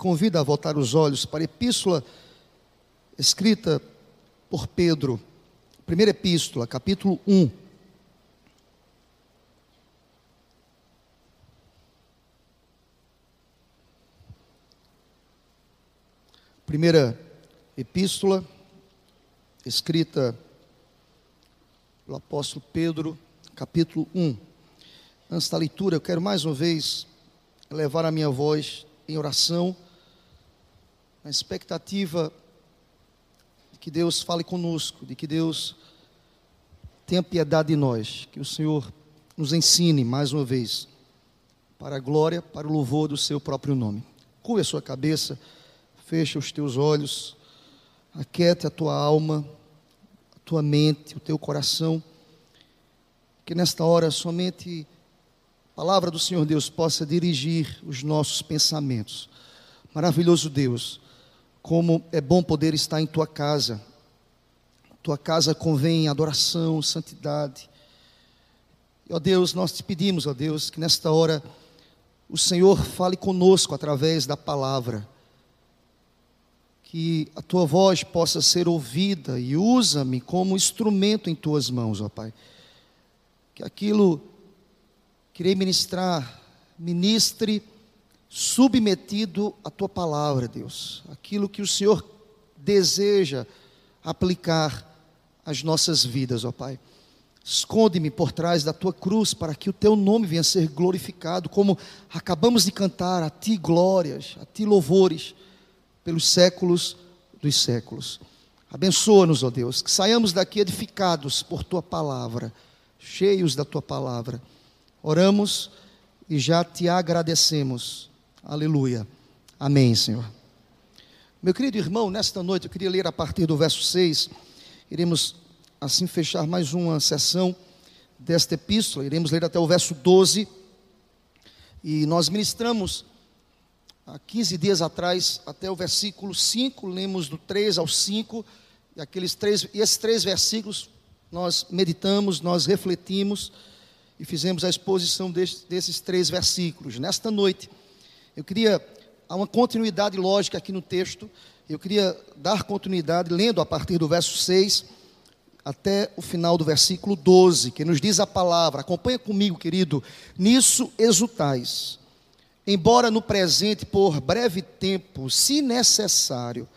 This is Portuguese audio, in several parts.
convido a voltar os olhos para a epístola escrita por Pedro, primeira epístola, capítulo 1. Primeira epístola, escrita pelo apóstolo Pedro, capítulo 1. Antes da leitura, eu quero mais uma vez levar a minha voz em oração, na expectativa de que Deus fale conosco, de que Deus tenha piedade de nós, que o Senhor nos ensine mais uma vez, para a glória, para o louvor do seu próprio nome. Curva a sua cabeça, fecha os teus olhos, aquiete a tua alma, a tua mente, o teu coração, que nesta hora somente a palavra do Senhor Deus possa dirigir os nossos pensamentos. Maravilhoso Deus, como é bom poder estar em tua casa. Tua casa convém adoração, santidade. Ó Deus, nós te pedimos, ó Deus, que nesta hora o Senhor fale conosco através da palavra. Que a tua voz possa ser ouvida e usa-me como instrumento em tuas mãos, ó Pai. Que aquilo queria ministrar, ministre submetido à tua palavra, Deus. Aquilo que o Senhor deseja aplicar às nossas vidas, ó Pai. Esconde-me por trás da tua cruz para que o teu nome venha a ser glorificado, como acabamos de cantar, a ti glórias, a ti louvores, pelos séculos dos séculos. Abençoa-nos, ó Deus, que saiamos daqui edificados por tua palavra, cheios da tua palavra Oramos e já te agradecemos. Aleluia. Amém, Senhor. Meu querido irmão, nesta noite eu queria ler a partir do verso 6. Iremos assim fechar mais uma sessão desta epístola. Iremos ler até o verso 12. E nós ministramos há 15 dias atrás até o versículo 5, lemos do 3 ao 5, e aqueles três, e esses três versículos nós meditamos, nós refletimos e fizemos a exposição desses, desses três versículos. Nesta noite, eu queria, há uma continuidade lógica aqui no texto, eu queria dar continuidade lendo a partir do verso 6 até o final do versículo 12, que nos diz a palavra, acompanha comigo, querido, nisso exultais, embora no presente, por breve tempo, se necessário,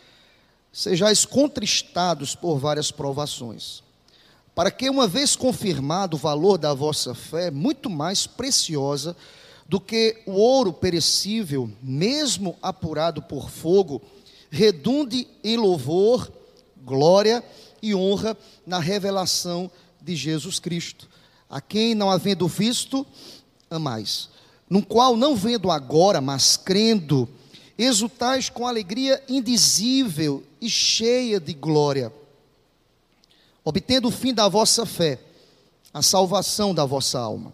sejais contristados por várias provações para que, uma vez confirmado o valor da vossa fé, muito mais preciosa do que o ouro perecível, mesmo apurado por fogo, redunde em louvor, glória e honra na revelação de Jesus Cristo, a quem, não havendo visto, amais, no qual, não vendo agora, mas crendo, exultais com alegria indizível e cheia de glória obtendo o fim da vossa fé, a salvação da vossa alma.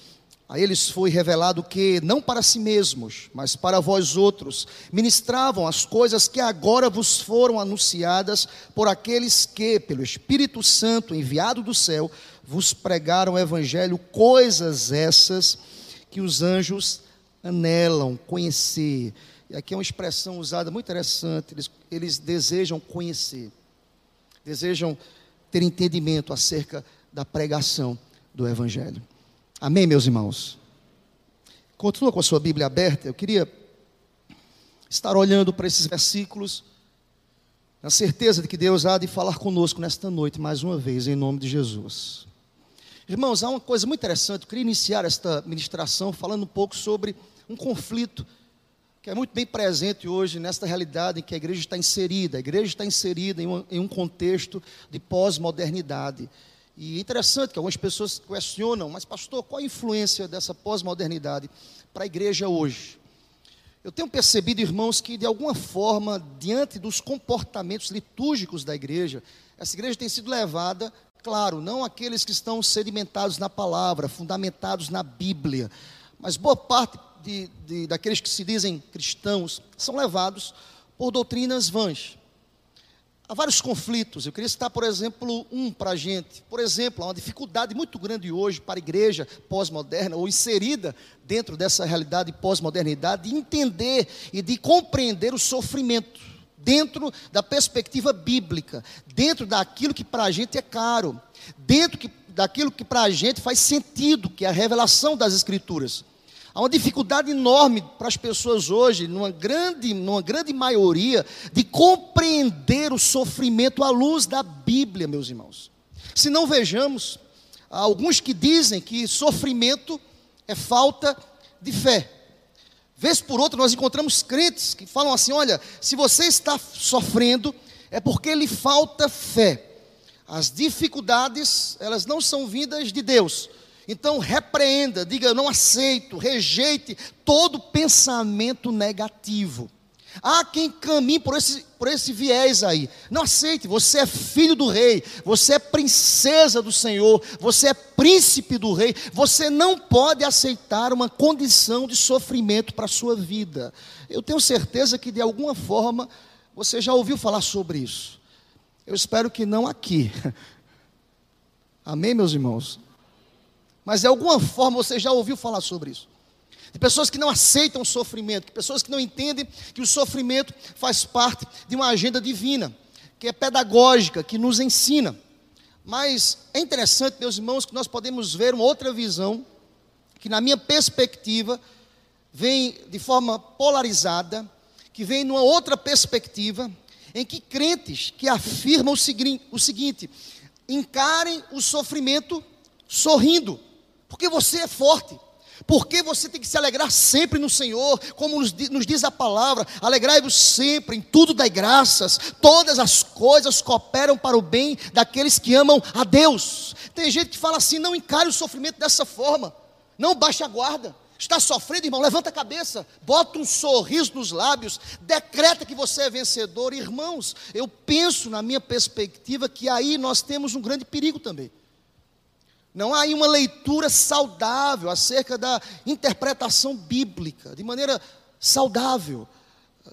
A eles foi revelado que, não para si mesmos, mas para vós outros, ministravam as coisas que agora vos foram anunciadas por aqueles que, pelo Espírito Santo enviado do céu, vos pregaram o Evangelho, coisas essas que os anjos anelam conhecer. E aqui é uma expressão usada muito interessante, eles, eles desejam conhecer, desejam ter entendimento acerca da pregação do Evangelho. Amém, meus irmãos? Continua com a sua Bíblia aberta. Eu queria estar olhando para esses versículos, na certeza de que Deus há de falar conosco nesta noite, mais uma vez, em nome de Jesus. Irmãos, há uma coisa muito interessante. Eu queria iniciar esta ministração falando um pouco sobre um conflito que é muito bem presente hoje nesta realidade em que a igreja está inserida. A igreja está inserida em um, em um contexto de pós-modernidade. E é interessante que algumas pessoas questionam, mas pastor, qual a influência dessa pós-modernidade para a igreja hoje? Eu tenho percebido, irmãos, que de alguma forma, diante dos comportamentos litúrgicos da igreja, essa igreja tem sido levada, claro, não aqueles que estão sedimentados na palavra, fundamentados na Bíblia, mas boa parte de, de, daqueles que se dizem cristãos são levados por doutrinas vãs. Há vários conflitos. Eu queria citar, por exemplo, um para a gente. Por exemplo, há uma dificuldade muito grande hoje para a igreja pós-moderna, ou inserida dentro dessa realidade pós-modernidade, de entender e de compreender o sofrimento dentro da perspectiva bíblica, dentro daquilo que para a gente é caro, dentro que, daquilo que para a gente faz sentido, que é a revelação das Escrituras. Há uma dificuldade enorme para as pessoas hoje, numa grande, numa grande maioria, de compreender o sofrimento à luz da Bíblia, meus irmãos. Se não vejamos, há alguns que dizem que sofrimento é falta de fé. Vez por outra, nós encontramos crentes que falam assim: olha, se você está sofrendo, é porque lhe falta fé. As dificuldades, elas não são vindas de Deus, então, repreenda, diga: Eu não aceito, rejeite todo pensamento negativo. Há quem caminhe por esse, por esse viés aí. Não aceite, você é filho do rei, você é princesa do Senhor, você é príncipe do rei. Você não pode aceitar uma condição de sofrimento para a sua vida. Eu tenho certeza que de alguma forma você já ouviu falar sobre isso. Eu espero que não aqui. Amém, meus irmãos? Mas de alguma forma você já ouviu falar sobre isso. De pessoas que não aceitam o sofrimento, de pessoas que não entendem que o sofrimento faz parte de uma agenda divina, que é pedagógica, que nos ensina. Mas é interessante, meus irmãos, que nós podemos ver uma outra visão, que na minha perspectiva, vem de forma polarizada, que vem numa outra perspectiva, em que crentes que afirmam o seguinte, encarem o sofrimento sorrindo porque você é forte. Porque você tem que se alegrar sempre no Senhor, como nos, nos diz a palavra: alegrai-vos sempre, em tudo dai graças, todas as coisas cooperam para o bem daqueles que amam a Deus. Tem gente que fala assim: não encare o sofrimento dessa forma, não baixe a guarda. Está sofrendo, irmão? Levanta a cabeça, bota um sorriso nos lábios, decreta que você é vencedor. Irmãos, eu penso na minha perspectiva que aí nós temos um grande perigo também. Não há aí uma leitura saudável acerca da interpretação bíblica, de maneira saudável.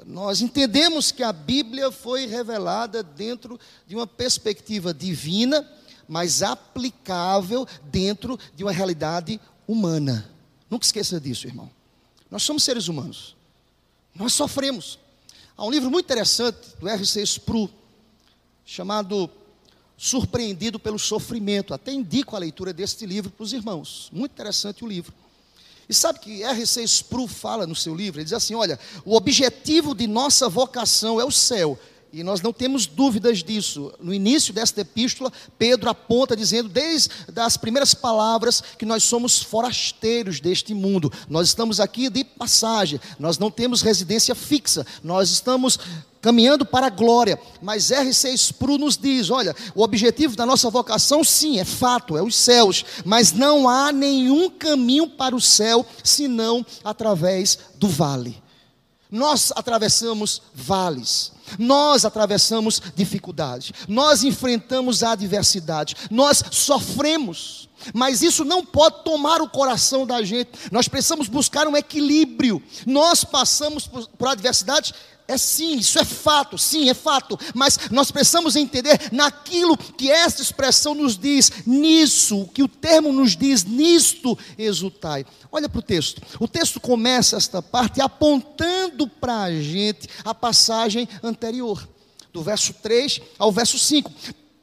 Nós entendemos que a Bíblia foi revelada dentro de uma perspectiva divina, mas aplicável dentro de uma realidade humana. Nunca esqueça disso, irmão. Nós somos seres humanos. Nós sofremos. Há um livro muito interessante do R.C. Spru, chamado surpreendido pelo sofrimento. Até indico a leitura deste livro para os irmãos. Muito interessante o livro. E sabe que R.C. Spru fala no seu livro? Ele diz assim: olha, o objetivo de nossa vocação é o céu. E nós não temos dúvidas disso. No início desta epístola, Pedro aponta dizendo, desde as primeiras palavras, que nós somos forasteiros deste mundo. Nós estamos aqui de passagem, nós não temos residência fixa, nós estamos caminhando para a glória. Mas R.C. Spru nos diz: olha, o objetivo da nossa vocação, sim, é fato, é os céus, mas não há nenhum caminho para o céu senão através do vale. Nós atravessamos vales, nós atravessamos dificuldades, nós enfrentamos adversidade, nós sofremos, mas isso não pode tomar o coração da gente. Nós precisamos buscar um equilíbrio. Nós passamos por, por adversidades é sim, isso é fato, sim, é fato, mas nós precisamos entender naquilo que esta expressão nos diz, nisso, que o termo nos diz, nisto exultai. Olha para o texto, o texto começa esta parte apontando para a gente a passagem anterior, do verso 3 ao verso 5.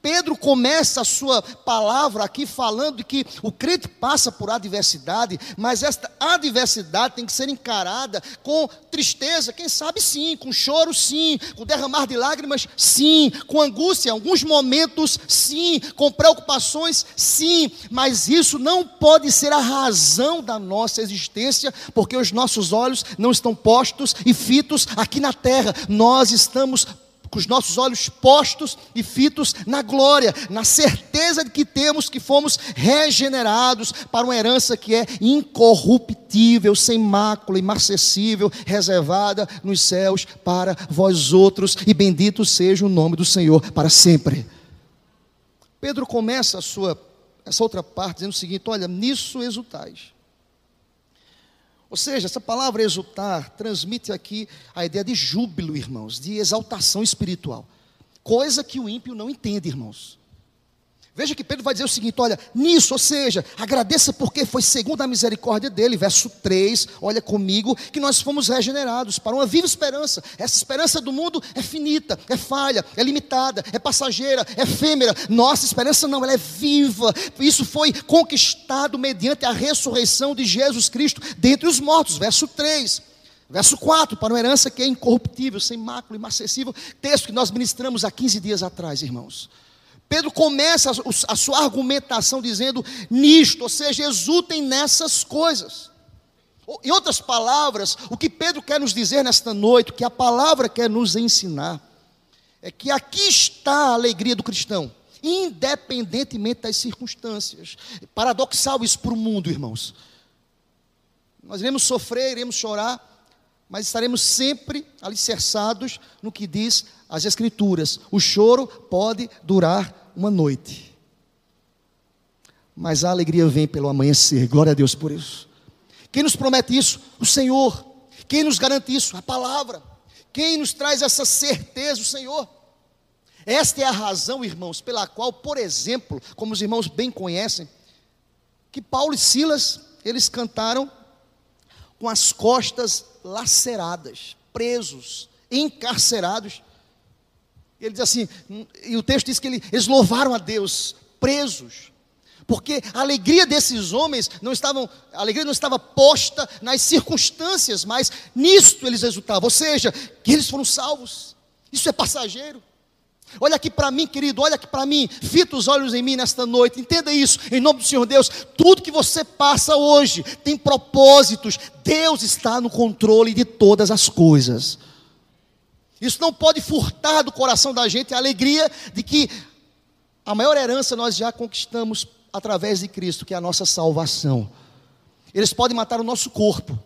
Pedro começa a sua palavra aqui falando que o crente passa por adversidade, mas esta adversidade tem que ser encarada com tristeza, quem sabe sim, com choro sim, com derramar de lágrimas sim, com angústia em alguns momentos sim, com preocupações sim, mas isso não pode ser a razão da nossa existência, porque os nossos olhos não estão postos e fitos aqui na terra, nós estamos com os nossos olhos postos e fitos na glória, na certeza de que temos que fomos regenerados para uma herança que é incorruptível, sem mácula, imarcessível, reservada nos céus para vós outros, e bendito seja o nome do Senhor para sempre. Pedro começa a sua essa outra parte dizendo o seguinte: olha, nisso exultais. Ou seja, essa palavra exultar transmite aqui a ideia de júbilo, irmãos, de exaltação espiritual. Coisa que o ímpio não entende, irmãos. Veja que Pedro vai dizer o seguinte: olha, nisso, ou seja, agradeça porque foi segundo a misericórdia dele, verso 3, olha comigo, que nós fomos regenerados para uma viva esperança. Essa esperança do mundo é finita, é falha, é limitada, é passageira, é efêmera. Nossa esperança não, ela é viva. Isso foi conquistado mediante a ressurreição de Jesus Cristo dentre os mortos, verso 3. Verso 4, para uma herança que é incorruptível, sem mácula, imacessível. Texto que nós ministramos há 15 dias atrás, irmãos. Pedro começa a sua argumentação dizendo nisto, ou seja, exultem nessas coisas. Em outras palavras, o que Pedro quer nos dizer nesta noite, que a palavra quer nos ensinar, é que aqui está a alegria do cristão, independentemente das circunstâncias. Paradoxal isso para o mundo, irmãos. Nós iremos sofrer, iremos chorar, mas estaremos sempre alicerçados no que diz as Escrituras. O choro pode durar uma noite, mas a alegria vem pelo amanhecer. Glória a Deus por isso. Quem nos promete isso? O Senhor. Quem nos garante isso? A palavra. Quem nos traz essa certeza? O Senhor. Esta é a razão, irmãos, pela qual, por exemplo, como os irmãos bem conhecem, que Paulo e Silas, eles cantaram com as costas laceradas, presos, encarcerados. Ele diz assim, e o texto diz que eles louvaram a Deus, presos, porque a alegria desses homens não estavam, a alegria não estava posta nas circunstâncias, mas nisto eles exultavam, ou seja, que eles foram salvos. Isso é passageiro. Olha aqui para mim, querido, olha aqui para mim, fita os olhos em mim nesta noite, entenda isso, em nome do Senhor Deus, tudo que você passa hoje tem propósitos, Deus está no controle de todas as coisas. Isso não pode furtar do coração da gente a alegria de que a maior herança nós já conquistamos através de Cristo, que é a nossa salvação. Eles podem matar o nosso corpo,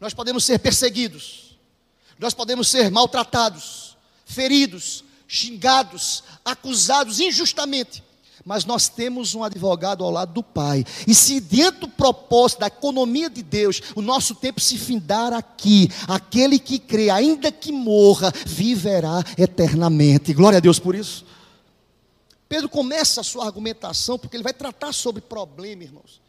nós podemos ser perseguidos, nós podemos ser maltratados, feridos, xingados, acusados injustamente. Mas nós temos um advogado ao lado do Pai. E se dentro do propósito da economia de Deus, o nosso tempo se findar aqui, aquele que crê, ainda que morra, viverá eternamente. Glória a Deus por isso. Pedro começa a sua argumentação, porque ele vai tratar sobre problema, irmãos,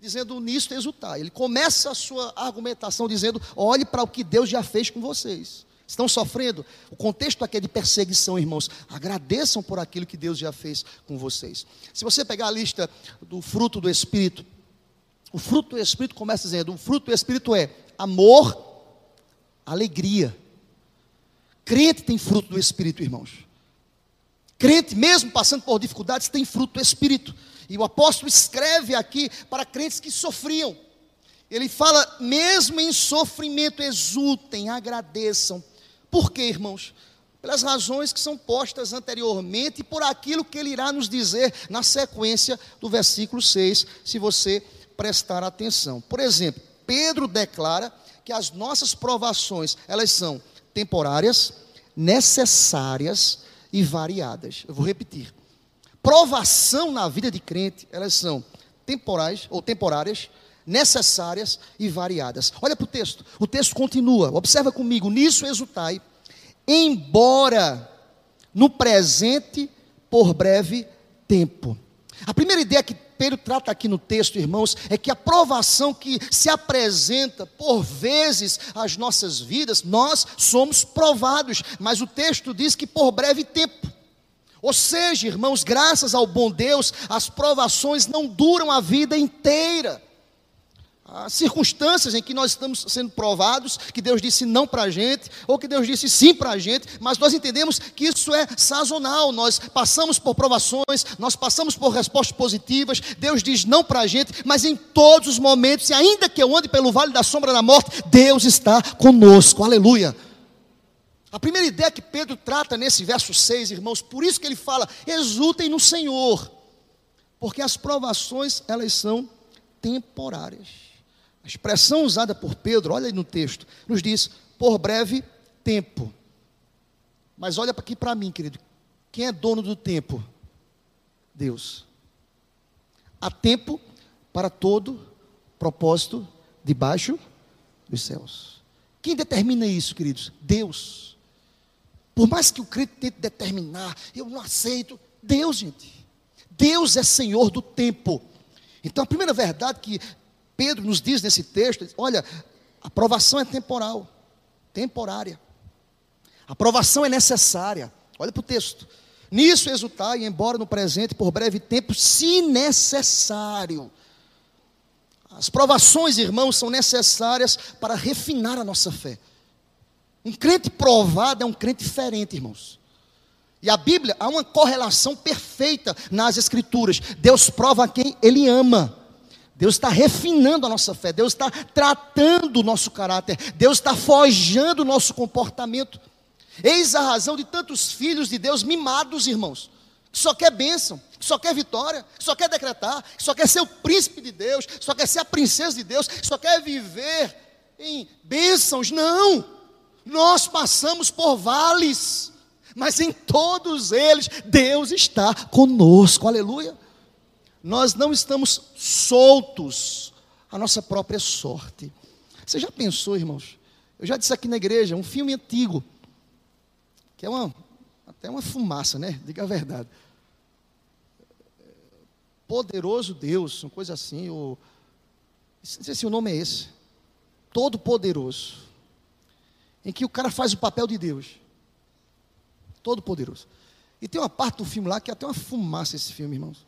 dizendo nisso exultar. Ele começa a sua argumentação dizendo: olhe para o que Deus já fez com vocês estão sofrendo. O contexto aqui é de perseguição, irmãos. Agradeçam por aquilo que Deus já fez com vocês. Se você pegar a lista do fruto do Espírito, o fruto do Espírito começa dizendo: o fruto do Espírito é amor, alegria. Crente tem fruto do Espírito, irmãos. Crente, mesmo passando por dificuldades, tem fruto do Espírito. E o apóstolo escreve aqui para crentes que sofriam. Ele fala, mesmo em sofrimento, exultem, agradeçam, por quê, irmãos? Pelas razões que são postas anteriormente e por aquilo que ele irá nos dizer na sequência do versículo 6, se você prestar atenção. Por exemplo, Pedro declara que as nossas provações, elas são temporárias, necessárias e variadas. Eu vou repetir. Provação na vida de crente, elas são temporais ou temporárias, necessárias e variadas. Olha para o texto, o texto continua, observa comigo, nisso exultai, embora no presente por breve tempo. A primeira ideia que Pedro trata aqui no texto, irmãos, é que a provação que se apresenta por vezes às nossas vidas, nós somos provados, mas o texto diz que por breve tempo. Ou seja, irmãos, graças ao bom Deus, as provações não duram a vida inteira as circunstâncias em que nós estamos sendo provados, que Deus disse não para a gente, ou que Deus disse sim para a gente, mas nós entendemos que isso é sazonal, nós passamos por provações, nós passamos por respostas positivas, Deus diz não para a gente, mas em todos os momentos, e ainda que eu ande pelo vale da sombra da morte, Deus está conosco, aleluia. A primeira ideia que Pedro trata nesse verso 6, irmãos, por isso que ele fala: exultem no Senhor, porque as provações, elas são temporárias. A expressão usada por Pedro, olha aí no texto, nos diz: por breve tempo. Mas olha aqui para mim, querido, quem é dono do tempo? Deus. Há tempo para todo propósito debaixo dos céus. Quem determina isso, queridos? Deus. Por mais que o crente tente determinar, eu não aceito. Deus, gente. Deus é Senhor do tempo. Então, a primeira verdade que Pedro nos diz nesse texto, olha, a aprovação é temporal, temporária. A aprovação é necessária. Olha para o texto. Nisso exultai, embora no presente, por breve tempo, se necessário. As provações, irmãos, são necessárias para refinar a nossa fé. Um crente provado é um crente diferente, irmãos. E a Bíblia há uma correlação perfeita nas Escrituras. Deus prova quem Ele ama. Deus está refinando a nossa fé. Deus está tratando o nosso caráter. Deus está forjando o nosso comportamento. Eis a razão de tantos filhos de Deus mimados, irmãos. Que só quer bênção, que só quer vitória, que só quer decretar, que só quer ser o príncipe de Deus, que só quer ser a princesa de Deus, que só quer viver em bênçãos. Não! Nós passamos por vales, mas em todos eles Deus está conosco, aleluia. Nós não estamos soltos à nossa própria sorte. Você já pensou, irmãos? Eu já disse aqui na igreja, um filme antigo, que é uma, até uma fumaça, né? Diga a verdade. Poderoso Deus, uma coisa assim, ou, não sei se o nome é esse. Todo poderoso em que o cara faz o papel de Deus. Todo poderoso. E tem uma parte do filme lá que é até uma fumaça esse filme, irmãos.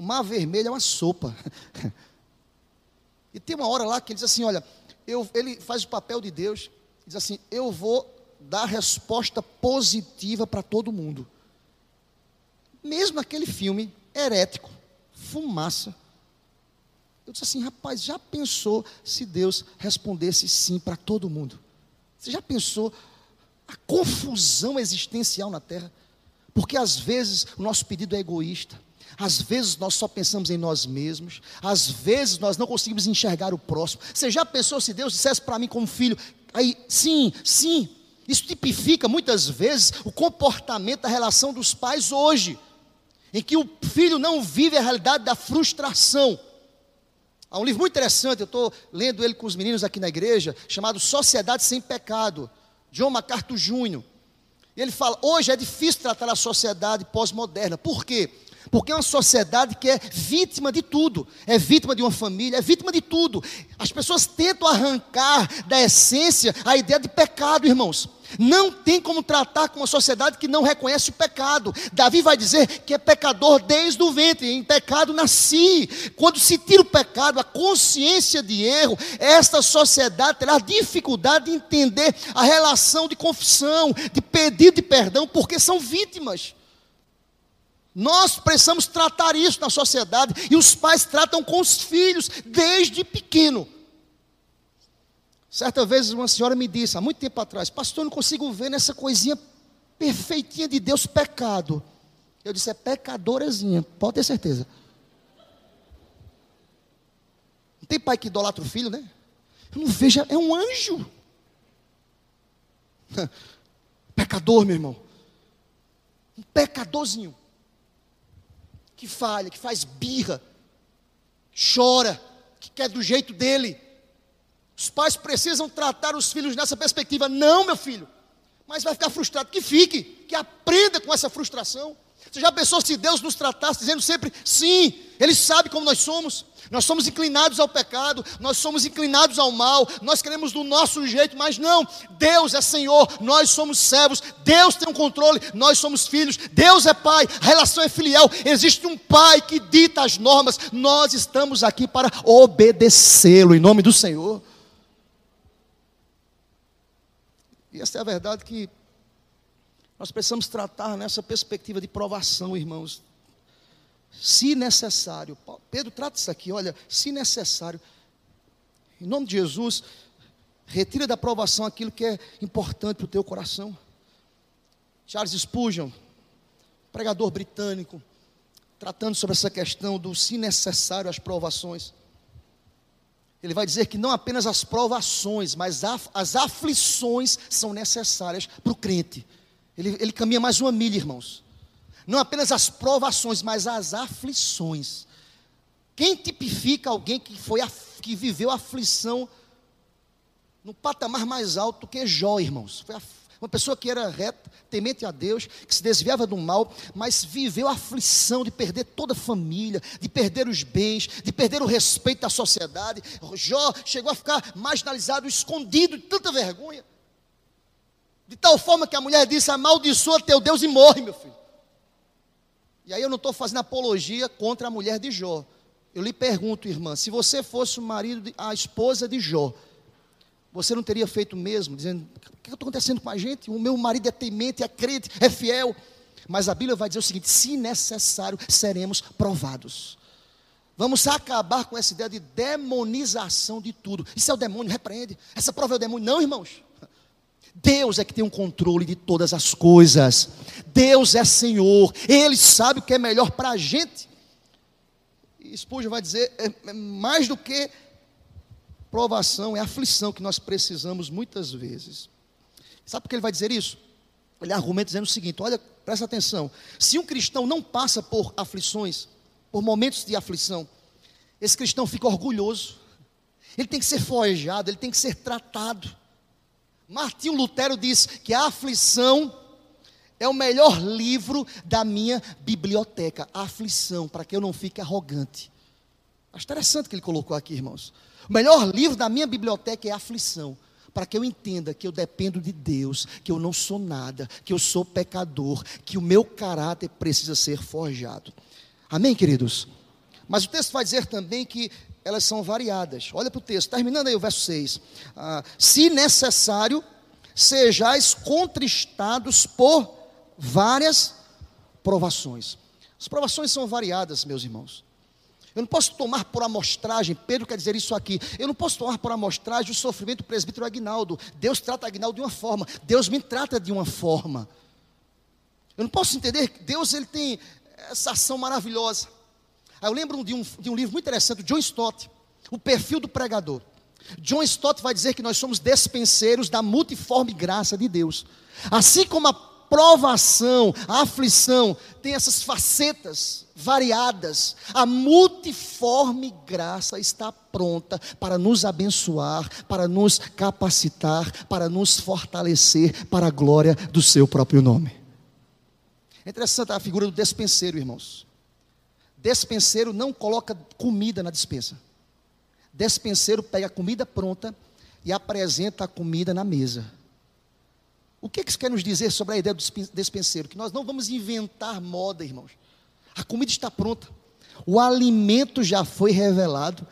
O mar vermelho é uma sopa. e tem uma hora lá que ele diz assim: olha, eu, ele faz o papel de Deus, diz assim: eu vou dar resposta positiva para todo mundo. Mesmo aquele filme herético, fumaça. Eu disse assim, rapaz, já pensou se Deus respondesse sim para todo mundo? Você já pensou a confusão existencial na terra? Porque às vezes o nosso pedido é egoísta, às vezes nós só pensamos em nós mesmos, às vezes nós não conseguimos enxergar o próximo. Você já pensou se Deus dissesse para mim como filho, aí, sim, sim, isso tipifica muitas vezes o comportamento da relação dos pais hoje, em que o filho não vive a realidade da frustração. Há um livro muito interessante, eu estou lendo ele com os meninos aqui na igreja, chamado Sociedade Sem Pecado, John MacArthur Jr. Ele fala: hoje é difícil tratar a sociedade pós-moderna. Por quê? Porque é uma sociedade que é vítima de tudo, é vítima de uma família, é vítima de tudo. As pessoas tentam arrancar da essência a ideia de pecado, irmãos. Não tem como tratar com uma sociedade que não reconhece o pecado. Davi vai dizer que é pecador desde o ventre, em pecado nasci. Quando se tira o pecado, a consciência de erro, esta sociedade terá dificuldade de entender a relação de confissão, de pedido de perdão, porque são vítimas. Nós precisamos tratar isso na sociedade e os pais tratam com os filhos desde pequeno. Certa vez uma senhora me disse, há muito tempo atrás, pastor, eu não consigo ver nessa coisinha perfeitinha de Deus pecado. Eu disse, é pecadorazinha, pode ter certeza. Não tem pai que idolatra o filho, né? Eu não vejo, é um anjo. Pecador, meu irmão. Um pecadorzinho. Que falha, que faz birra, chora, que quer do jeito dele. Os pais precisam tratar os filhos nessa perspectiva. Não, meu filho. Mas vai ficar frustrado. Que fique, que aprenda com essa frustração. Você já pensou se Deus nos tratasse dizendo sempre sim? Ele sabe como nós somos. Nós somos inclinados ao pecado, nós somos inclinados ao mal, nós queremos do nosso jeito, mas não. Deus é Senhor, nós somos servos, Deus tem um controle, nós somos filhos, Deus é Pai, a relação é filial. Existe um Pai que dita as normas, nós estamos aqui para obedecê-lo em nome do Senhor. E essa é a verdade que nós precisamos tratar nessa perspectiva de provação, irmãos. Se necessário, Pedro trata isso aqui, olha, se necessário, em nome de Jesus, Retira da provação aquilo que é importante para o teu coração. Charles Spurgeon, pregador britânico, tratando sobre essa questão do se necessário as provações. Ele vai dizer que não apenas as provações, mas as aflições são necessárias para o crente. Ele, ele caminha mais uma milha, irmãos. Não apenas as provações, mas as aflições. Quem tipifica alguém que, foi, que viveu aflição no patamar mais alto que Jó, irmãos? Foi uma pessoa que era reta, temente a Deus, que se desviava do mal, mas viveu a aflição de perder toda a família, de perder os bens, de perder o respeito da sociedade. Jó chegou a ficar marginalizado, escondido de tanta vergonha. De tal forma que a mulher disse: amaldiçoa teu Deus e morre, meu filho. E aí eu não estou fazendo apologia contra a mulher de Jó. Eu lhe pergunto, irmã, se você fosse o marido, de, a esposa de Jó, você não teria feito o mesmo, dizendo: o que está acontecendo com a gente? O meu marido é temente, é crente, é fiel. Mas a Bíblia vai dizer o seguinte: se necessário, seremos provados. Vamos acabar com essa ideia de demonização de tudo. Isso é o demônio, repreende. Essa prova é o demônio. Não, irmãos. Deus é que tem o um controle de todas as coisas. Deus é Senhor. Ele sabe o que é melhor para a gente. E Spurgeon vai dizer: é, é mais do que provação, é aflição que nós precisamos muitas vezes. Sabe por que ele vai dizer isso? Ele argumenta dizendo o seguinte: olha, presta atenção. Se um cristão não passa por aflições, por momentos de aflição, esse cristão fica orgulhoso, ele tem que ser forjado, ele tem que ser tratado. Martinho Lutero diz que a aflição é o melhor livro da minha biblioteca. A aflição, para que eu não fique arrogante. Acho interessante que ele colocou aqui, irmãos. O melhor livro da minha biblioteca é a aflição, para que eu entenda que eu dependo de Deus, que eu não sou nada, que eu sou pecador, que o meu caráter precisa ser forjado. Amém, queridos? Mas o texto vai dizer também que elas são variadas. Olha para o texto, terminando aí o verso 6. Ah, se necessário, sejais contristados por várias provações. As provações são variadas, meus irmãos. Eu não posso tomar por amostragem, Pedro quer dizer isso aqui. Eu não posso tomar por amostragem o sofrimento do presbítero Agnaldo. Deus trata Agnaldo de uma forma, Deus me trata de uma forma. Eu não posso entender que Deus ele tem essa ação maravilhosa. Eu lembro de um, de um livro muito interessante, John Stott, O Perfil do Pregador. John Stott vai dizer que nós somos despenseiros da multiforme graça de Deus. Assim como a provação, a aflição tem essas facetas variadas. A multiforme graça está pronta para nos abençoar, para nos capacitar, para nos fortalecer para a glória do seu próprio nome. É interessante a figura do despenseiro, irmãos. Despenseiro não coloca comida na dispensa. Despenseiro pega a comida pronta e apresenta a comida na mesa. O que, que isso quer nos dizer sobre a ideia do despenseiro? Que nós não vamos inventar moda, irmãos. A comida está pronta. O alimento já foi revelado.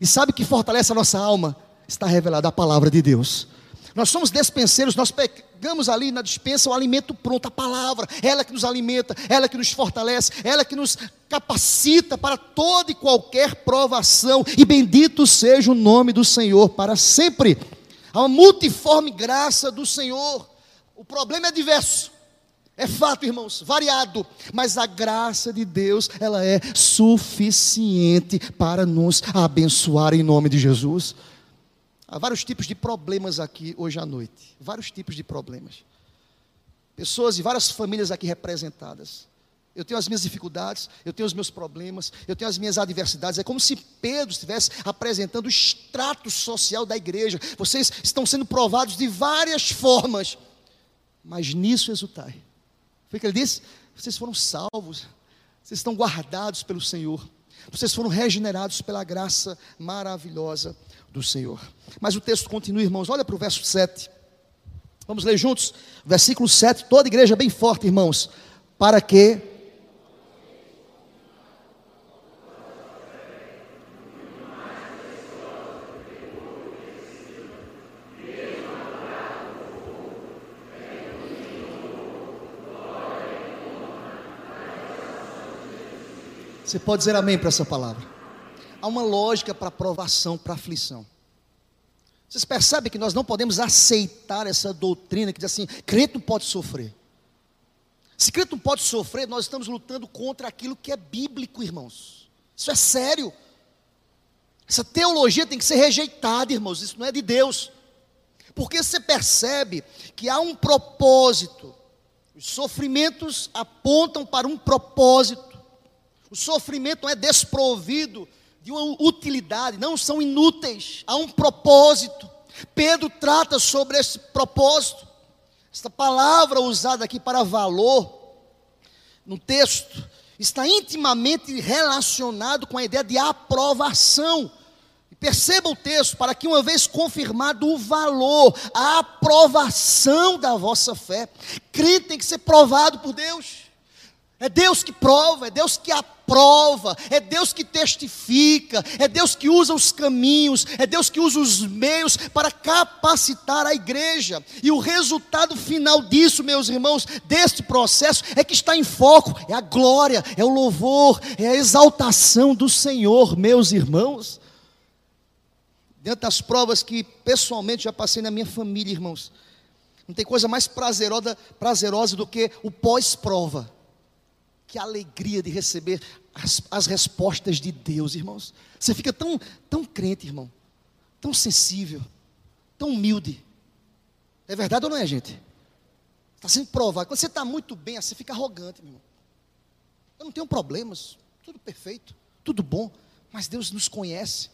E sabe o que fortalece a nossa alma? Está revelada a palavra de Deus. Nós somos despenseiros, nós pegamos ali na dispensa o alimento pronto, a palavra, ela que nos alimenta, ela que nos fortalece, ela que nos capacita para toda e qualquer provação. E bendito seja o nome do Senhor para sempre. A multiforme graça do Senhor. O problema é diverso. É fato, irmãos, variado, mas a graça de Deus, ela é suficiente para nos abençoar em nome de Jesus. Há vários tipos de problemas aqui hoje à noite, vários tipos de problemas. Pessoas e várias famílias aqui representadas. Eu tenho as minhas dificuldades, eu tenho os meus problemas, eu tenho as minhas adversidades. É como se Pedro estivesse apresentando o extrato social da igreja. Vocês estão sendo provados de várias formas mas nisso exultai. Foi o que ele disse? Vocês foram salvos, vocês estão guardados pelo Senhor, vocês foram regenerados pela graça maravilhosa do Senhor. Mas o texto continua, irmãos, olha para o verso 7. Vamos ler juntos? Versículo 7, toda igreja bem forte, irmãos. Para que Você pode dizer amém para essa palavra. Há uma lógica para provação, para aflição. Vocês percebem que nós não podemos aceitar essa doutrina que diz assim: crente não pode sofrer. Se crente não pode sofrer, nós estamos lutando contra aquilo que é bíblico, irmãos. Isso é sério. Essa teologia tem que ser rejeitada, irmãos. Isso não é de Deus. Porque você percebe que há um propósito. Os sofrimentos apontam para um propósito. O sofrimento não é desprovido de uma utilidade, não são inúteis, há um propósito. Pedro trata sobre esse propósito. Esta palavra usada aqui para valor, no texto, está intimamente relacionado com a ideia de aprovação. Perceba o texto, para que uma vez confirmado o valor, a aprovação da vossa fé, crente tem que ser provado por Deus. É Deus que prova, é Deus que aprova, é Deus que testifica, é Deus que usa os caminhos, é Deus que usa os meios para capacitar a igreja. E o resultado final disso, meus irmãos, deste processo, é que está em foco: é a glória, é o louvor, é a exaltação do Senhor, meus irmãos. Dentro das provas que pessoalmente já passei na minha família, irmãos, não tem coisa mais prazerosa, prazerosa do que o pós-prova que alegria de receber as, as respostas de Deus, irmãos. Você fica tão, tão crente, irmão, tão sensível, tão humilde. É verdade ou não é, gente? Está sendo provado. Quando você está muito bem, você fica arrogante, meu irmão. Eu não tenho problemas, tudo perfeito, tudo bom, mas Deus nos conhece,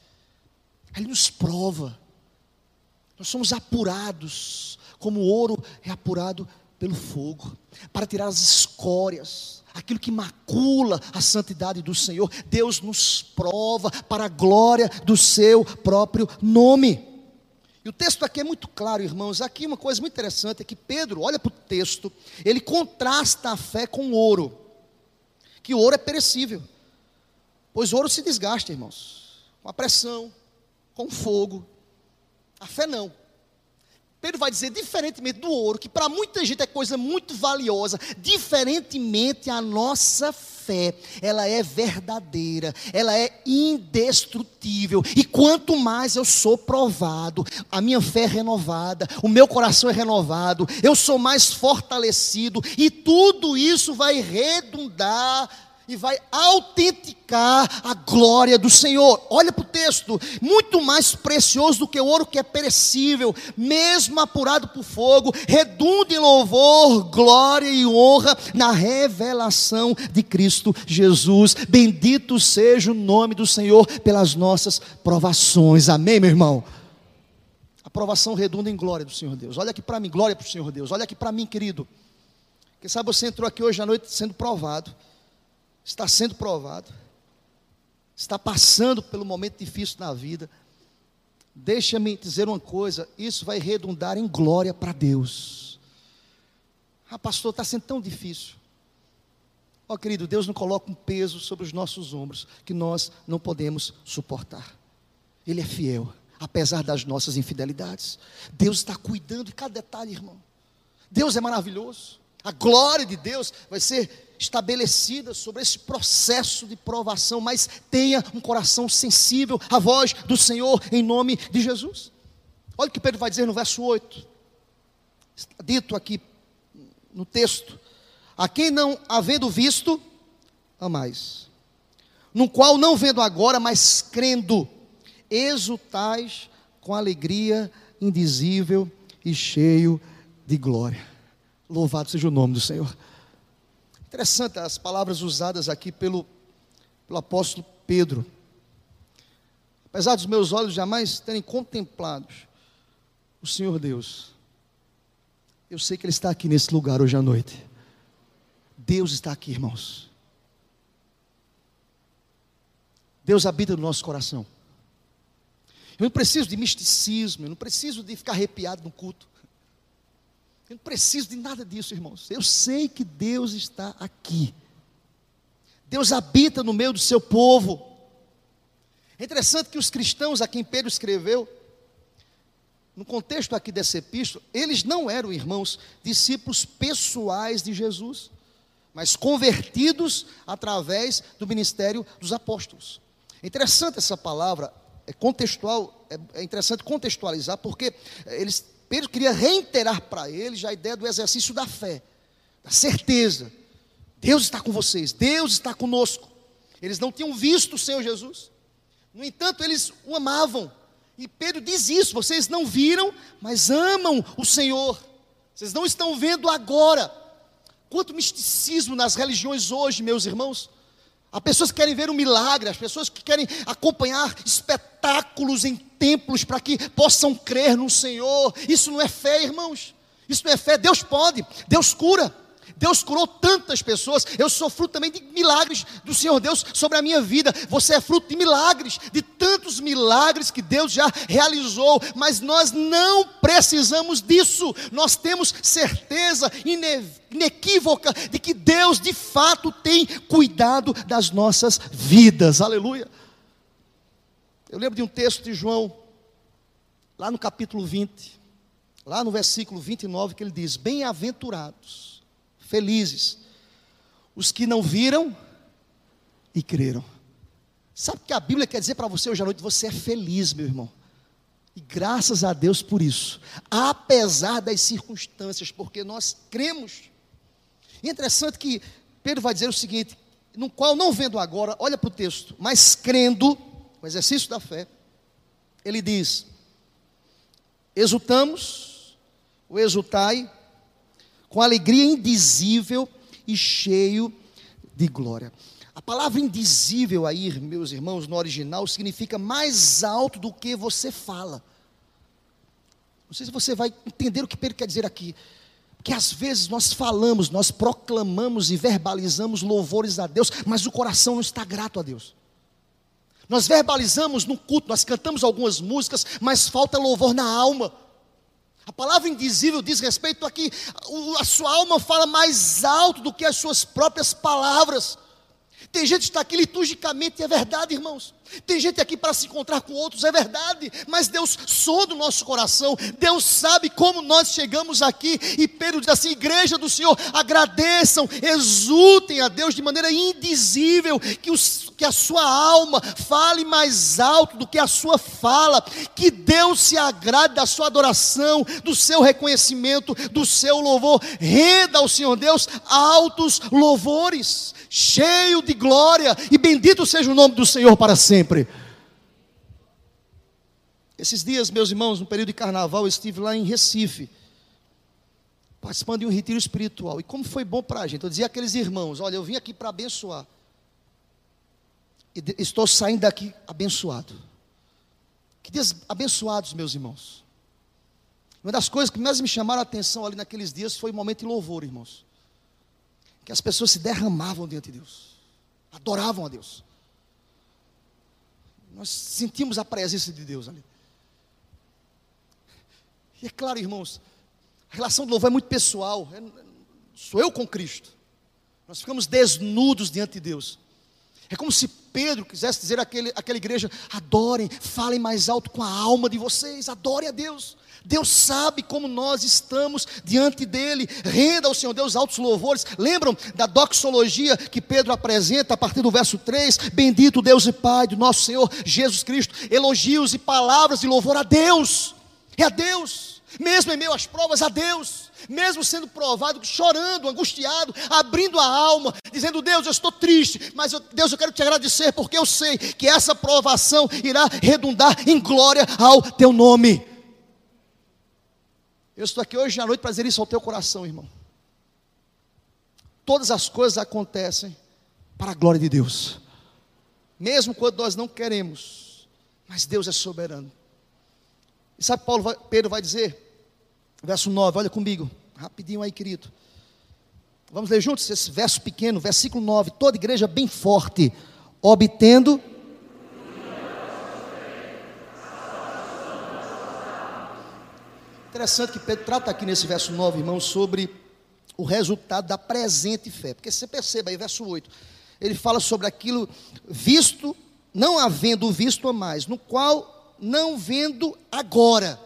Ele nos prova. Nós somos apurados, como o ouro é apurado pelo fogo, para tirar as escórias aquilo que macula a santidade do Senhor, Deus nos prova para a glória do seu próprio nome. E o texto aqui é muito claro, irmãos. Aqui uma coisa muito interessante é que Pedro, olha para o texto, ele contrasta a fé com o ouro. Que o ouro é perecível. Pois o ouro se desgasta, irmãos. Com a pressão, com o fogo. A fé não. Pedro vai dizer, diferentemente do ouro, que para muita gente é coisa muito valiosa, diferentemente a nossa fé, ela é verdadeira, ela é indestrutível. E quanto mais eu sou provado, a minha fé é renovada, o meu coração é renovado, eu sou mais fortalecido, e tudo isso vai redundar e vai autenticar a glória do Senhor. Olha para o texto: muito mais precioso do que o ouro que é perecível, mesmo apurado por fogo, redunda em louvor, glória e honra na revelação de Cristo Jesus. Bendito seja o nome do Senhor pelas nossas provações. Amém, meu irmão? A provação redunda em glória do Senhor Deus. Olha aqui para mim, glória para o Senhor Deus. Olha aqui para mim, querido. Quem sabe você entrou aqui hoje à noite sendo provado está sendo provado, está passando pelo momento difícil na vida, deixa-me dizer uma coisa: isso vai redundar em glória para Deus. Ah, pastor, está sendo tão difícil. Ó oh, querido, Deus não coloca um peso sobre os nossos ombros que nós não podemos suportar. Ele é fiel, apesar das nossas infidelidades. Deus está cuidando de cada detalhe, irmão. Deus é maravilhoso. A glória de Deus vai ser estabelecida sobre esse processo de provação, mas tenha um coração sensível à voz do Senhor em nome de Jesus. Olha o que Pedro vai dizer no verso 8. Está dito aqui no texto: A quem não havendo visto, amais. No qual não vendo agora, mas crendo, exultais com alegria indizível e cheio de glória. Louvado seja o nome do Senhor. Interessante as palavras usadas aqui pelo, pelo apóstolo Pedro. Apesar dos meus olhos jamais terem contemplado o Senhor Deus, eu sei que Ele está aqui nesse lugar hoje à noite. Deus está aqui, irmãos. Deus habita no nosso coração. Eu não preciso de misticismo, eu não preciso de ficar arrepiado no culto. Eu não preciso de nada disso, irmãos. Eu sei que Deus está aqui. Deus habita no meio do seu povo. É interessante que os cristãos a quem Pedro escreveu, no contexto aqui dessa epístola, eles não eram irmãos, discípulos pessoais de Jesus, mas convertidos através do ministério dos apóstolos. É interessante essa palavra, é contextual, é, é interessante contextualizar, porque eles, Pedro queria reiterar para eles a ideia do exercício da fé, da certeza. Deus está com vocês, Deus está conosco. Eles não tinham visto o Senhor Jesus. No entanto, eles o amavam. E Pedro diz isso: vocês não viram, mas amam o Senhor. Vocês não estão vendo agora. Quanto misticismo nas religiões hoje, meus irmãos. Há pessoas que querem ver um milagre, as pessoas que querem acompanhar espetáculos em templos para que possam crer no Senhor. Isso não é fé, irmãos. Isso não é fé. Deus pode, Deus cura. Deus curou tantas pessoas. Eu sou fruto também de milagres do Senhor Deus sobre a minha vida. Você é fruto de milagres, de tantos milagres que Deus já realizou. Mas nós não precisamos disso. Nós temos certeza inequívoca de que Deus de fato tem cuidado das nossas vidas. Aleluia. Eu lembro de um texto de João, lá no capítulo 20, lá no versículo 29, que ele diz: Bem-aventurados felizes os que não viram e creram. Sabe o que a Bíblia quer dizer para você hoje à noite? Você é feliz, meu irmão. E graças a Deus por isso. Apesar das circunstâncias, porque nós cremos. E interessante que Pedro vai dizer o seguinte: no qual não vendo agora, olha para o texto, mas crendo, o exercício da fé, ele diz: exultamos, o exultai, com alegria indizível e cheio de glória. A palavra indizível aí, meus irmãos, no original significa mais alto do que você fala. Não sei se você vai entender o que Pedro quer dizer aqui. Porque às vezes nós falamos, nós proclamamos e verbalizamos louvores a Deus, mas o coração não está grato a Deus. Nós verbalizamos no culto, nós cantamos algumas músicas, mas falta louvor na alma. A palavra indizível diz respeito a que a sua alma fala mais alto do que as suas próprias palavras. Tem gente que está aqui liturgicamente, é verdade, irmãos. Tem gente aqui para se encontrar com outros, é verdade. Mas Deus sonda o nosso coração. Deus sabe como nós chegamos aqui. E Pedro diz assim: Igreja do Senhor, agradeçam, exultem a Deus de maneira indizível. Que, os, que a sua alma fale mais alto do que a sua fala. Que Deus se agrade da sua adoração, do seu reconhecimento, do seu louvor. Renda ao Senhor Deus altos louvores cheio de glória, e bendito seja o nome do Senhor para sempre. Esses dias, meus irmãos, no período de carnaval, eu estive lá em Recife, participando de um retiro espiritual. E como foi bom para a gente. Eu dizia àqueles irmãos: olha, eu vim aqui para abençoar. E estou saindo daqui abençoado. Que dias abençoados, meus irmãos. Uma das coisas que mais me chamaram a atenção ali naqueles dias foi o momento de louvor, irmãos que as pessoas se derramavam diante de Deus, adoravam a Deus. Nós sentimos a presença de Deus ali. E é claro, irmãos, a relação do louvor é muito pessoal. É, sou eu com Cristo. Nós ficamos desnudos diante de Deus. É como se Pedro quisesse dizer àquele, àquela igreja: adorem, falem mais alto com a alma de vocês, adorem a Deus. Deus sabe como nós estamos diante dele. Renda ao Senhor Deus altos louvores. Lembram da doxologia que Pedro apresenta a partir do verso 3? Bendito Deus e Pai do nosso Senhor Jesus Cristo. Elogios e palavras de louvor a Deus. É a Deus. Mesmo em meio às provas, a Deus. Mesmo sendo provado, chorando, angustiado, abrindo a alma, dizendo: Deus, eu estou triste, mas eu, Deus, eu quero te agradecer, porque eu sei que essa provação irá redundar em glória ao teu nome. Eu estou aqui hoje à noite para dizer isso ao teu coração, irmão. Todas as coisas acontecem para a glória de Deus, mesmo quando nós não queremos, mas Deus é soberano. E sabe, Paulo vai, Pedro vai dizer, verso 9, olha comigo, rapidinho aí, querido. Vamos ler juntos esse verso pequeno, versículo 9. Toda igreja bem forte, obtendo Interessante que Pedro trata aqui nesse verso 9, irmãos, sobre o resultado da presente fé. Porque você perceba aí, verso 8, ele fala sobre aquilo visto, não havendo visto a mais, no qual não vendo agora.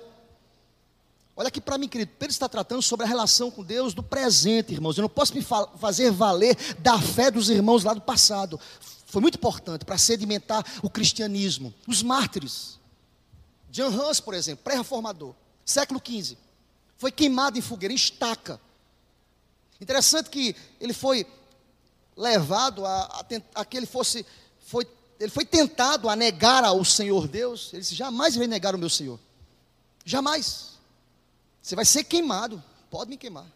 Olha aqui para mim, querido, Pedro está tratando sobre a relação com Deus do presente, irmãos. Eu não posso me fazer valer da fé dos irmãos lá do passado. foi muito importante para sedimentar o cristianismo. Os mártires. John Hus, por exemplo, pré-reformador, século XV, foi queimado em fogueira, em estaca. Interessante que ele foi levado a, a, a que ele fosse, foi, ele foi tentado a negar ao Senhor Deus. Ele disse: jamais vai negar o meu Senhor. Jamais. Você vai ser queimado. Pode me queimar.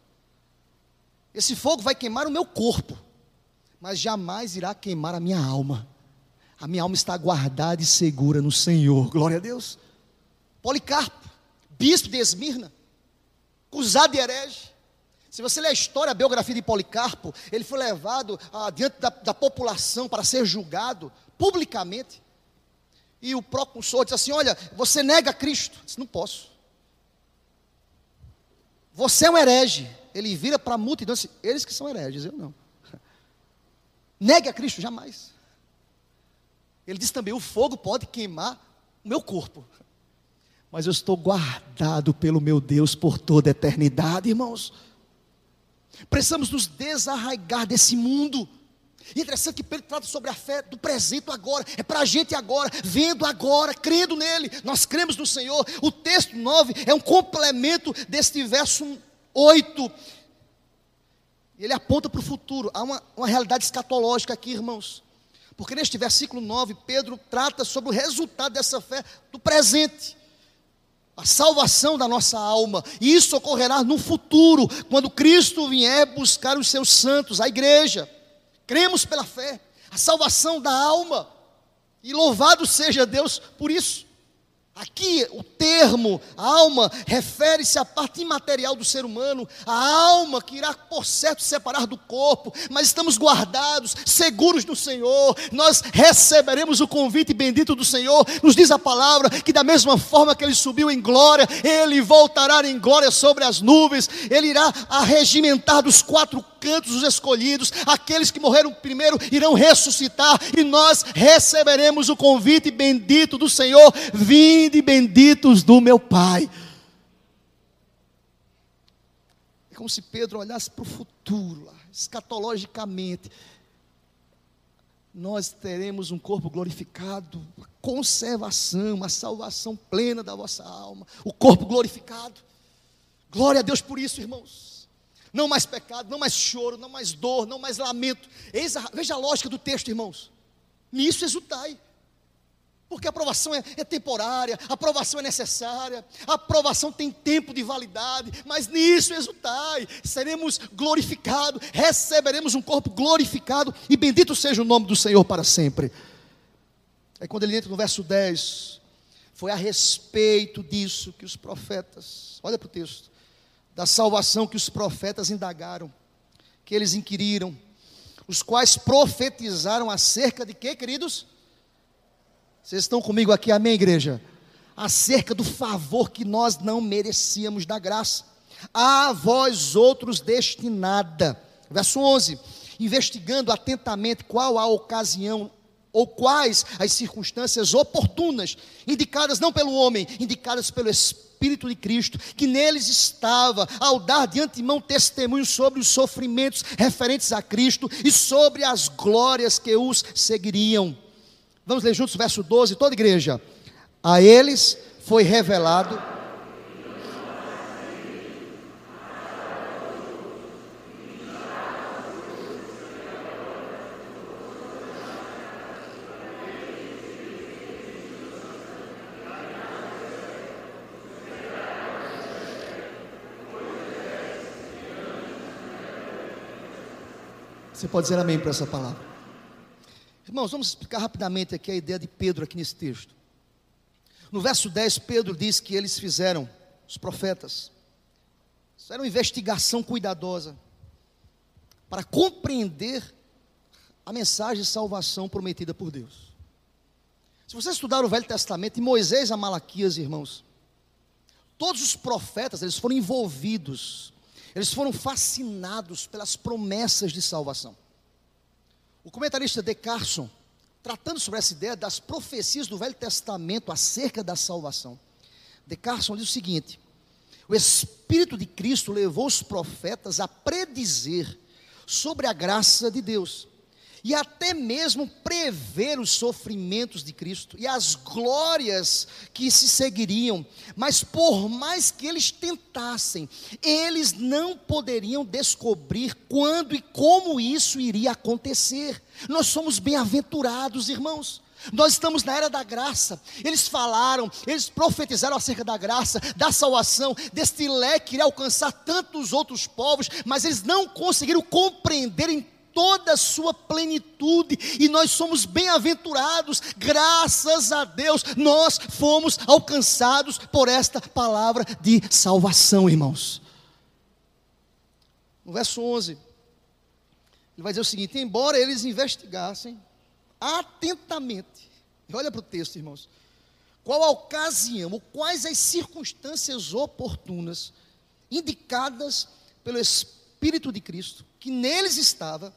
Esse fogo vai queimar o meu corpo, mas jamais irá queimar a minha alma. A minha alma está guardada e segura no Senhor. Glória a Deus. Policarpo, bispo de Esmirna, acusado de herege. Se você ler a história, a biografia de Policarpo, ele foi levado ah, diante da, da população para ser julgado publicamente. E o proconsor disse assim: Olha, você nega Cristo. Disse: Não posso. Você é um herege. Ele vira para a multidão e disse: Eles que são hereges, eu não. Negue a Cristo, jamais. Ele diz também: O fogo pode queimar o meu corpo, mas eu estou guardado pelo meu Deus por toda a eternidade, irmãos. Precisamos nos desarraigar desse mundo. E interessante que Pedro trata sobre a fé do presente agora, é para a gente agora, vendo agora, crendo nele. Nós cremos no Senhor. O texto 9 é um complemento deste verso 8. Ele aponta para o futuro. Há uma, uma realidade escatológica aqui, irmãos. Porque neste versículo 9, Pedro trata sobre o resultado dessa fé do presente a salvação da nossa alma. E isso ocorrerá no futuro, quando Cristo vier buscar os seus santos, a igreja. Cremos pela fé, a salvação da alma. E louvado seja Deus por isso. Aqui o termo alma refere-se à parte imaterial do ser humano, a alma que irá por certo separar do corpo, mas estamos guardados, seguros no Senhor. Nós receberemos o convite bendito do Senhor. Nos diz a palavra que da mesma forma que ele subiu em glória, ele voltará em glória sobre as nuvens. Ele irá arregimentar dos quatro cantos os escolhidos, aqueles que morreram primeiro irão ressuscitar e nós receberemos o convite bendito do Senhor. Vinde benditos do meu Pai. É como se Pedro olhasse para o futuro, escatologicamente. Nós teremos um corpo glorificado, a conservação, a salvação plena da vossa alma, o corpo glorificado. Glória a Deus por isso, irmãos não mais pecado, não mais choro, não mais dor, não mais lamento. A, veja a lógica do texto, irmãos. Nisso exultai. Porque a aprovação é, é, temporária, a aprovação é necessária, a aprovação tem tempo de validade, mas nisso exultai, seremos glorificados, receberemos um corpo glorificado, e bendito seja o nome do Senhor para sempre. Aí quando ele entra no verso 10, foi a respeito disso que os profetas, olha para o texto, da salvação que os profetas indagaram, que eles inquiriram, os quais profetizaram acerca de quê, queridos? Vocês estão comigo aqui, amém, igreja? Acerca do favor que nós não merecíamos da graça. A vós outros destinada. Verso 11. Investigando atentamente qual a ocasião ou quais as circunstâncias oportunas, indicadas não pelo homem, indicadas pelo Espírito Espírito de Cristo, que neles estava, ao dar de antemão testemunho sobre os sofrimentos referentes a Cristo e sobre as glórias que os seguiriam. Vamos ler juntos o verso 12, toda igreja. A eles foi revelado Você pode dizer amém para essa palavra. Irmãos, vamos explicar rapidamente aqui a ideia de Pedro aqui nesse texto. No verso 10, Pedro diz que eles fizeram, os profetas, fizeram uma investigação cuidadosa para compreender a mensagem de salvação prometida por Deus. Se você estudar o Velho Testamento, de Moisés a Malaquias, irmãos, todos os profetas, eles foram envolvidos eles foram fascinados pelas promessas de salvação. O comentarista De Carson, tratando sobre essa ideia das profecias do Velho Testamento acerca da salvação, De Carson diz o seguinte: o Espírito de Cristo levou os profetas a predizer sobre a graça de Deus e até mesmo prever os sofrimentos de Cristo e as glórias que se seguiriam, mas por mais que eles tentassem, eles não poderiam descobrir quando e como isso iria acontecer. Nós somos bem-aventurados, irmãos. Nós estamos na era da graça. Eles falaram, eles profetizaram acerca da graça, da salvação, deste leque que iria alcançar tantos outros povos, mas eles não conseguiram compreender toda a sua plenitude, e nós somos bem-aventurados, graças a Deus, nós fomos alcançados por esta palavra de salvação, irmãos. No verso 11, ele vai dizer o seguinte: embora eles investigassem atentamente, olha para o texto, irmãos, qual a ocasião, ou quais as circunstâncias oportunas indicadas pelo Espírito de Cristo, que neles estava,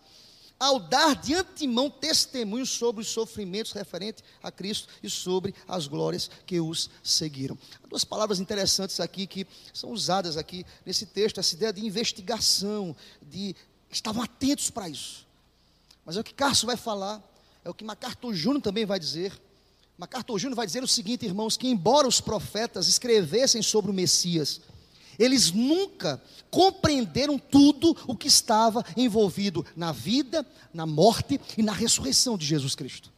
ao dar de antemão testemunho sobre os sofrimentos referentes a Cristo e sobre as glórias que os seguiram. Há duas palavras interessantes aqui que são usadas aqui nesse texto, essa ideia de investigação, de estavam atentos para isso. Mas é o que Carlos vai falar, é o que MacArthur Júnior também vai dizer. MacArthur Júnior vai dizer o seguinte, irmãos, que embora os profetas escrevessem sobre o Messias, eles nunca compreenderam tudo o que estava envolvido na vida, na morte e na ressurreição de Jesus Cristo.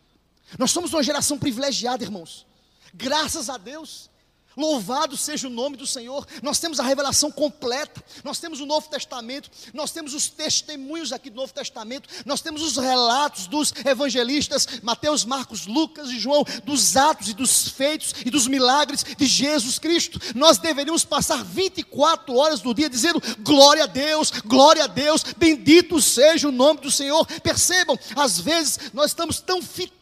Nós somos uma geração privilegiada, irmãos. Graças a Deus, Louvado seja o nome do Senhor. Nós temos a revelação completa. Nós temos o Novo Testamento. Nós temos os testemunhos aqui do Novo Testamento. Nós temos os relatos dos evangelistas Mateus, Marcos, Lucas e João, dos atos e dos feitos e dos milagres de Jesus Cristo. Nós deveríamos passar 24 horas do dia dizendo glória a Deus, glória a Deus, bendito seja o nome do Senhor. Percebam, às vezes nós estamos tão fitados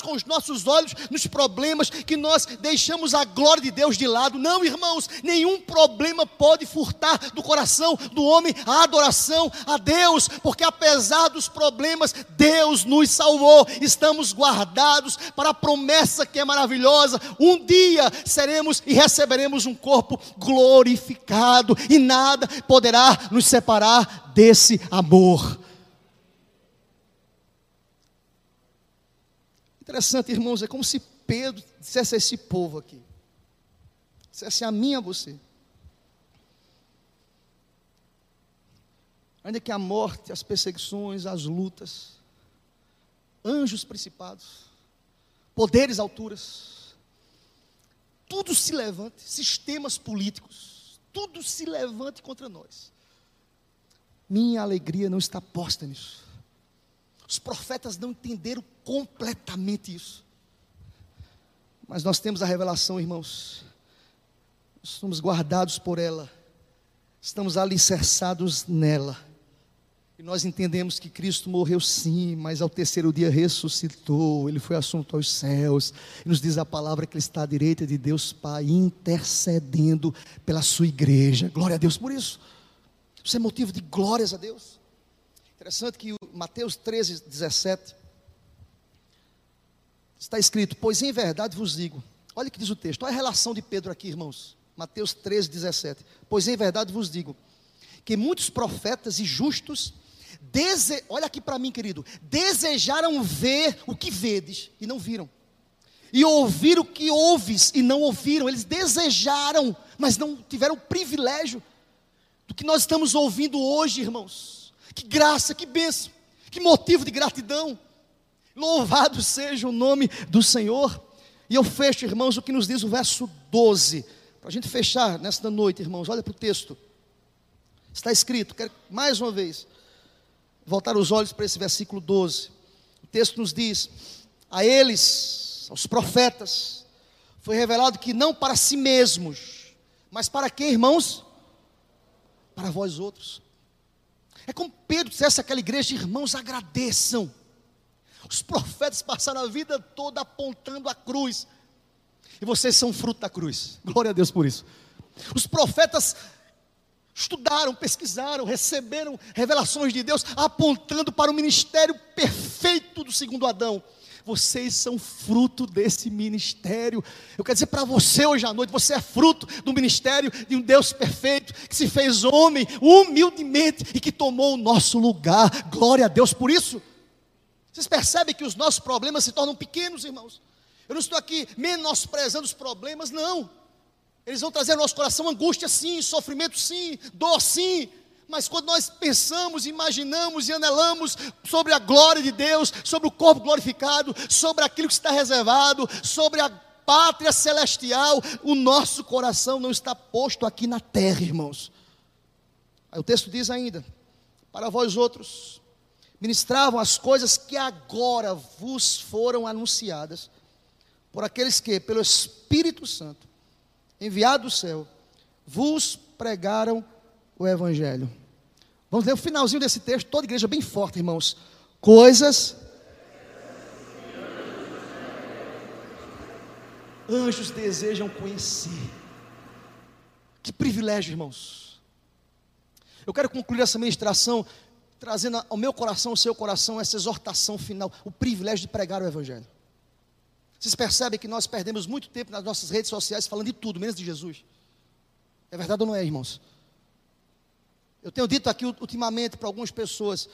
com os nossos olhos nos problemas que nós deixamos a glória de Deus de lado. Não, irmãos, nenhum problema pode furtar do coração do homem a adoração a Deus, porque apesar dos problemas, Deus nos salvou. Estamos guardados para a promessa que é maravilhosa. Um dia seremos e receberemos um corpo glorificado e nada poderá nos separar desse amor. Interessante, irmãos, é como se Pedro dissesse a esse povo aqui, dissesse a mim a você. Ainda que a morte, as perseguições, as lutas, anjos principados, poderes alturas, tudo se levante, sistemas políticos, tudo se levante contra nós. Minha alegria não está posta nisso. Os profetas não entenderam completamente isso. Mas nós temos a revelação, irmãos. Somos guardados por ela. Estamos alicerçados nela. E nós entendemos que Cristo morreu sim, mas ao terceiro dia ressuscitou, ele foi assunto aos céus. E nos diz a palavra que ele está à direita de Deus Pai, intercedendo pela sua igreja. Glória a Deus por isso. Isso é motivo de glórias a Deus. Interessante que Mateus 13, 17 está escrito: Pois em verdade vos digo, olha o que diz o texto, olha a relação de Pedro aqui, irmãos. Mateus 13, 17. Pois em verdade vos digo, que muitos profetas e justos, dese... olha aqui para mim, querido, desejaram ver o que vedes e não viram, e ouvir o que ouves e não ouviram. Eles desejaram, mas não tiveram o privilégio do que nós estamos ouvindo hoje, irmãos. Que graça, que bênção, que motivo de gratidão. Louvado seja o nome do Senhor. E eu fecho, irmãos, o que nos diz o verso 12. Para a gente fechar nesta noite, irmãos, olha para o texto. Está escrito, quero mais uma vez voltar os olhos para esse versículo 12. O texto nos diz: A eles, aos profetas, foi revelado que não para si mesmos, mas para quem, irmãos? Para vós outros. É como Pedro dissesse àquela igreja: irmãos, agradeçam. Os profetas passaram a vida toda apontando a cruz, e vocês são fruto da cruz. Glória a Deus por isso. Os profetas estudaram, pesquisaram, receberam revelações de Deus, apontando para o ministério perfeito do segundo Adão. Vocês são fruto desse ministério. Eu quero dizer para você hoje à noite: você é fruto do ministério de um Deus perfeito, que se fez homem humildemente e que tomou o nosso lugar. Glória a Deus por isso. Vocês percebem que os nossos problemas se tornam pequenos, irmãos? Eu não estou aqui menosprezando os problemas, não. Eles vão trazer ao nosso coração angústia, sim, sofrimento, sim, dor, sim. Mas quando nós pensamos, imaginamos e anelamos sobre a glória de Deus, sobre o corpo glorificado, sobre aquilo que está reservado, sobre a pátria celestial, o nosso coração não está posto aqui na terra, irmãos. Aí o texto diz ainda: Para vós outros, ministravam as coisas que agora vos foram anunciadas, por aqueles que, pelo Espírito Santo, enviado do céu, vos pregaram o Evangelho. Vamos ler o finalzinho desse texto, toda igreja bem forte, irmãos. Coisas anjos desejam conhecer. Que privilégio, irmãos. Eu quero concluir essa ministração trazendo ao meu coração, ao seu coração, essa exortação final, o privilégio de pregar o Evangelho. Vocês percebem que nós perdemos muito tempo nas nossas redes sociais falando de tudo, menos de Jesus. É verdade ou não é, irmãos? Eu tenho dito aqui ultimamente para algumas pessoas,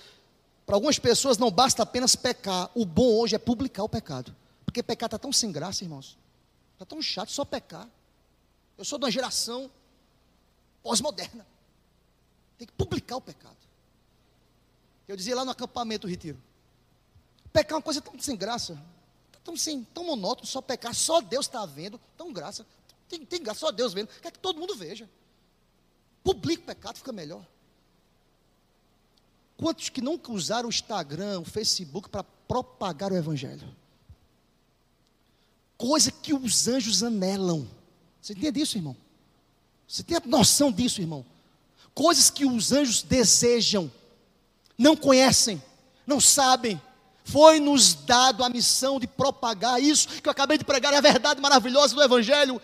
para algumas pessoas não basta apenas pecar, o bom hoje é publicar o pecado. Porque pecar está tão sem graça, irmãos. Está tão chato só pecar. Eu sou de uma geração pós-moderna. Tem que publicar o pecado. Eu dizia lá no acampamento Retiro. Pecar é uma coisa tão sem graça. Tá tão, sem, tão monótono, só pecar. Só Deus está vendo. Tão graça. Tem, tem graça, só Deus vendo. Quer que todo mundo veja. Publica o pecado, fica melhor. Quantos que nunca usaram o Instagram, o Facebook para propagar o Evangelho? coisa que os anjos anelam. Você entende isso, irmão? Você tem a noção disso, irmão? Coisas que os anjos desejam, não conhecem, não sabem. Foi nos dado a missão de propagar isso que eu acabei de pregar, é a verdade maravilhosa do Evangelho.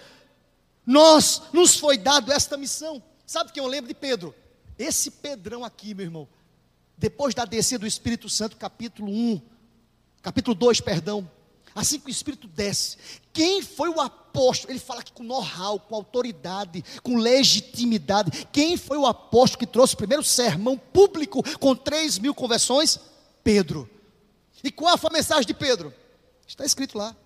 Nós, nos foi dado esta missão. Sabe que eu lembro de Pedro? Esse Pedrão aqui, meu irmão, depois da descida do Espírito Santo, capítulo 1, capítulo 2, perdão, Assim que o Espírito desce, quem foi o apóstolo? Ele fala aqui com know-how, com autoridade, com legitimidade. Quem foi o apóstolo que trouxe o primeiro sermão público com 3 mil conversões? Pedro. E qual foi a mensagem de Pedro? Está escrito lá.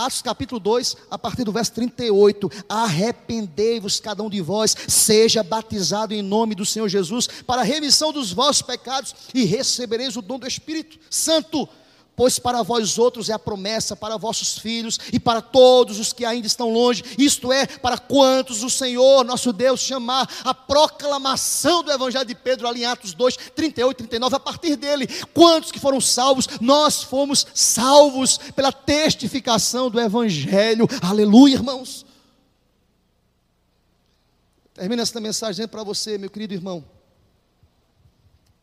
Atos capítulo 2, a partir do verso 38. Arrependei-vos, cada um de vós, seja batizado em nome do Senhor Jesus, para a remissão dos vossos pecados, e recebereis o dom do Espírito Santo pois para vós outros é a promessa, para vossos filhos e para todos os que ainda estão longe, isto é, para quantos o Senhor, nosso Deus, chamar a proclamação do Evangelho de Pedro, ali em Atos 2, 38 e 39, a partir dele, quantos que foram salvos, nós fomos salvos pela testificação do Evangelho, aleluia, irmãos. Termina esta mensagem para você, meu querido irmão.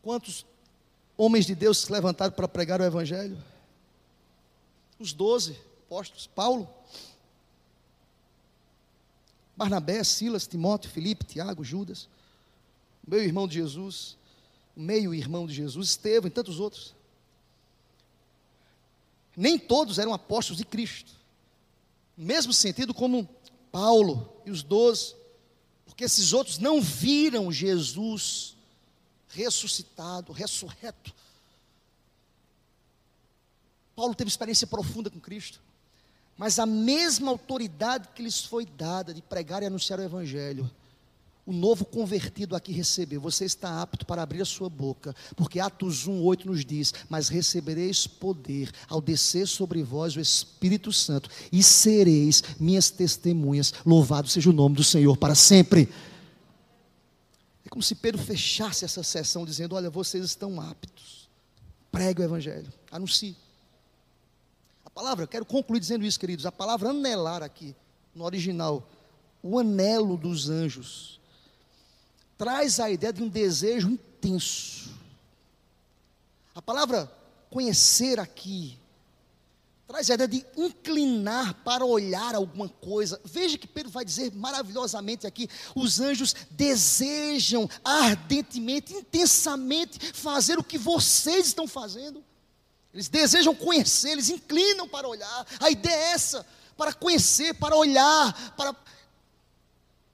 Quantos homens de Deus se levantaram para pregar o Evangelho? Os doze apóstolos, Paulo, Barnabé, Silas, Timóteo, Filipe, Tiago, Judas, meu irmão de Jesus, meio irmão de Jesus, Estevão e tantos outros. Nem todos eram apóstolos de Cristo. No mesmo sentido como Paulo e os doze, porque esses outros não viram Jesus ressuscitado, ressurreto. Paulo teve experiência profunda com Cristo, mas a mesma autoridade que lhes foi dada de pregar e anunciar o Evangelho, o novo convertido aqui recebeu. Você está apto para abrir a sua boca, porque Atos 1:8 nos diz: "Mas recebereis poder ao descer sobre vós o Espírito Santo, e sereis minhas testemunhas. Louvado seja o nome do Senhor para sempre." É como se Pedro fechasse essa sessão dizendo: Olha, vocês estão aptos. Pregue o Evangelho, anuncie. A palavra, eu quero concluir dizendo isso, queridos. A palavra anelar aqui, no original, o anelo dos anjos, traz a ideia de um desejo intenso. A palavra conhecer aqui traz a ideia de inclinar para olhar alguma coisa. Veja que Pedro vai dizer maravilhosamente aqui: os anjos desejam ardentemente, intensamente fazer o que vocês estão fazendo. Eles desejam conhecer, eles inclinam para olhar. A ideia é essa: para conhecer, para olhar, para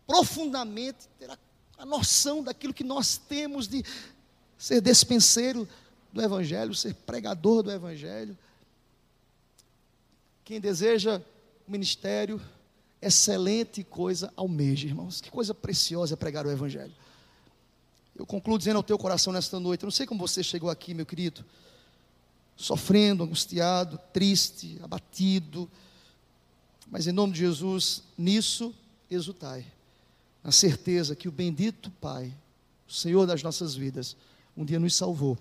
profundamente ter a, a noção daquilo que nós temos de ser despenseiro do Evangelho, ser pregador do Evangelho. Quem deseja ministério, excelente coisa almeja, irmãos. Que coisa preciosa é pregar o Evangelho. Eu concluo dizendo ao teu coração nesta noite, eu não sei como você chegou aqui, meu querido, sofrendo, angustiado, triste, abatido, mas em nome de Jesus, nisso exultai, na certeza que o bendito Pai, o Senhor das nossas vidas, um dia nos salvou.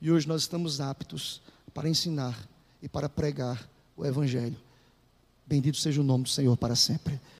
E hoje nós estamos aptos para ensinar e para pregar o Evangelho. Bendito seja o nome do Senhor para sempre.